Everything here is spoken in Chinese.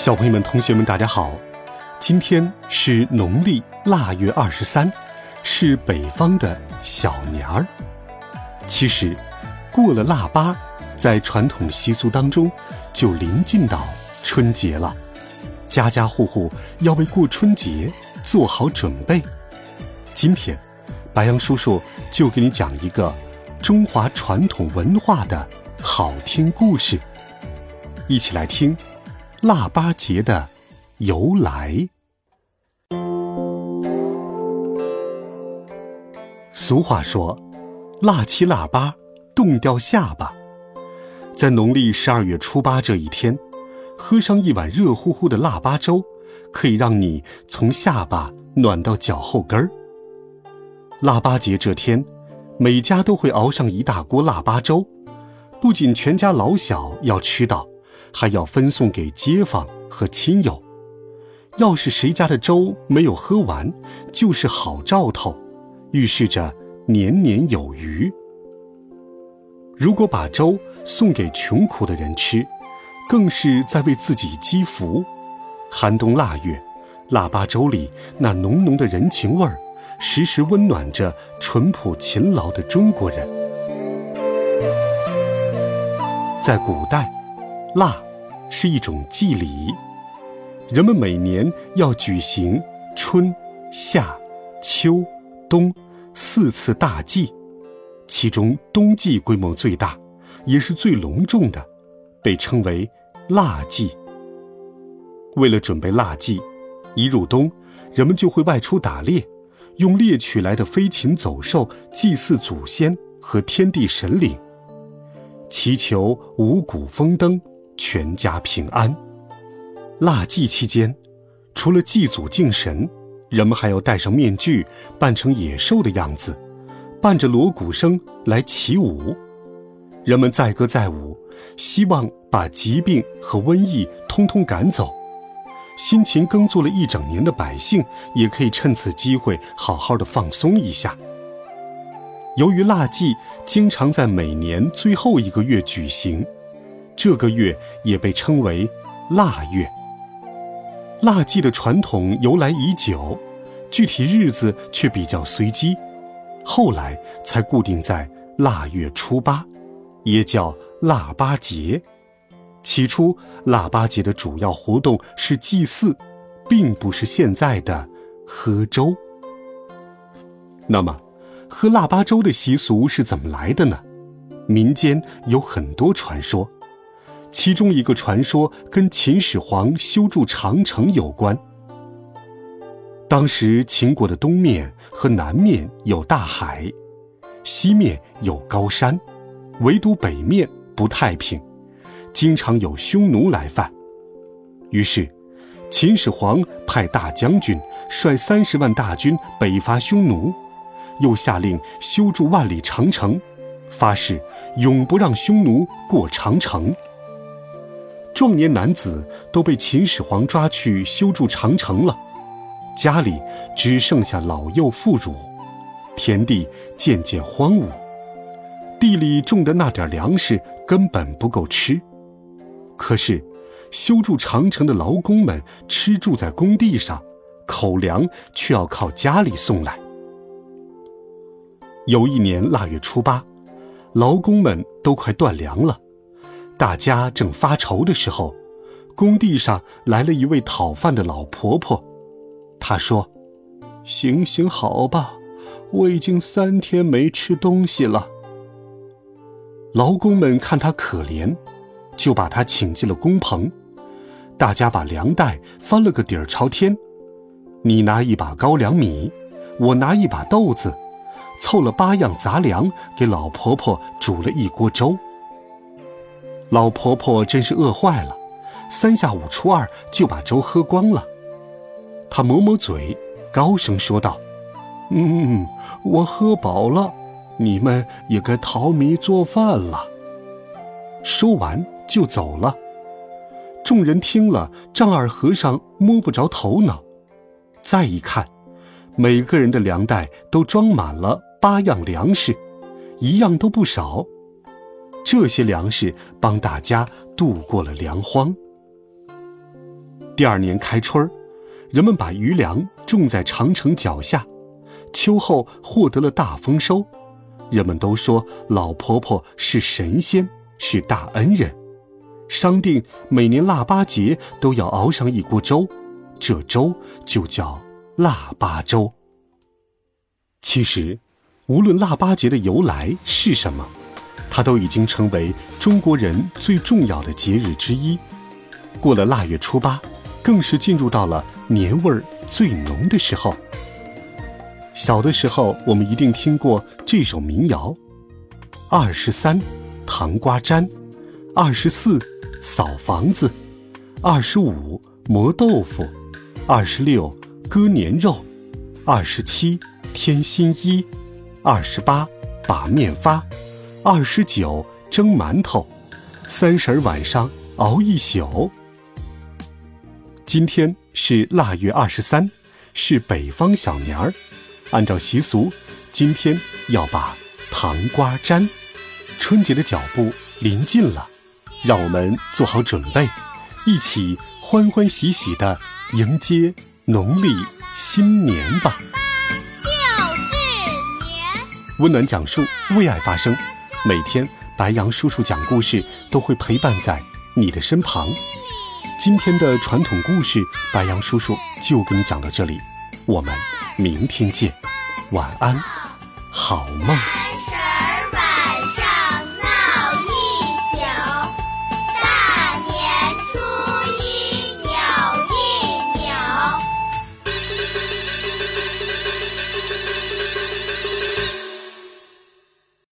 小朋友们、同学们，大家好！今天是农历腊月二十三，是北方的小年儿。其实，过了腊八，在传统习俗当中，就临近到春节了。家家户户要为过春节做好准备。今天，白杨叔叔就给你讲一个中华传统文化的好听故事，一起来听。腊八节的由来。俗话说：“腊七腊八，冻掉下巴。”在农历十二月初八这一天，喝上一碗热乎乎的腊八粥，可以让你从下巴暖到脚后跟儿。腊八节这天，每家都会熬上一大锅腊八粥，不仅全家老小要吃到。还要分送给街坊和亲友，要是谁家的粥没有喝完，就是好兆头，预示着年年有余。如果把粥送给穷苦的人吃，更是在为自己积福。寒冬腊月，腊八粥里那浓浓的人情味儿，时时温暖着淳朴勤劳的中国人。在古代。腊是一种祭礼，人们每年要举行春、夏、秋、冬四次大祭，其中冬祭规模最大，也是最隆重的，被称为腊祭。为了准备腊祭，一入冬，人们就会外出打猎，用猎取来的飞禽走兽祭祀祖先和天地神灵，祈求五谷丰登。全家平安。腊祭期间，除了祭祖敬神，人们还要戴上面具，扮成野兽的样子，伴着锣鼓声来起舞。人们载歌载舞，希望把疾病和瘟疫通通赶走。辛勤耕作了一整年的百姓，也可以趁此机会好好的放松一下。由于腊祭经常在每年最后一个月举行。这个月也被称为腊月。腊祭的传统由来已久，具体日子却比较随机，后来才固定在腊月初八，也叫腊八节。起初，腊八节的主要活动是祭祀，并不是现在的喝粥。那么，喝腊八粥的习俗是怎么来的呢？民间有很多传说。其中一个传说跟秦始皇修筑长城有关。当时秦国的东面和南面有大海，西面有高山，唯独北面不太平，经常有匈奴来犯。于是，秦始皇派大将军率三十万大军北伐匈奴，又下令修筑万里长城，发誓永不让匈奴过长城。壮年男子都被秦始皇抓去修筑长城了，家里只剩下老幼妇孺，田地渐渐荒芜，地里种的那点粮食根本不够吃。可是，修筑长城的劳工们吃住在工地上，口粮却要靠家里送来。有一年腊月初八，劳工们都快断粮了。大家正发愁的时候，工地上来了一位讨饭的老婆婆。她说：“行行好吧，我已经三天没吃东西了。”劳工们看她可怜，就把她请进了工棚。大家把粮袋翻了个底儿朝天，你拿一把高粱米，我拿一把豆子，凑了八样杂粮，给老婆婆煮了一锅粥。老婆婆真是饿坏了，三下五除二就把粥喝光了。她抹抹嘴，高声说道：“嗯，我喝饱了，你们也该淘米做饭了。”说完就走了。众人听了，丈二和尚摸不着头脑。再一看，每个人的粮袋都装满了八样粮食，一样都不少。这些粮食帮大家度过了粮荒。第二年开春儿，人们把余粮种在长城脚下，秋后获得了大丰收。人们都说老婆婆是神仙，是大恩人，商定每年腊八节都要熬上一锅粥，这粥就叫腊八粥。其实，无论腊八节的由来是什么。它都已经成为中国人最重要的节日之一。过了腊月初八，更是进入到了年味儿最浓的时候。小的时候，我们一定听过这首民谣：二十三，糖瓜粘；二十四，扫房子；二十五，磨豆腐；二十六，割年肉；二十七，添新衣；二十八，把面发。二十九蒸馒头，三十晚上熬一宿。今天是腊月二十三，是北方小年儿。按照习俗，今天要把糖瓜粘。春节的脚步临近了，让我们做好准备，一起欢欢喜喜的迎接农历新年吧。就是年，温暖讲述，为爱发声。每天，白羊叔叔讲故事都会陪伴在你的身旁。今天的传统故事，白羊叔叔就给你讲到这里，我们明天见，晚安，好梦。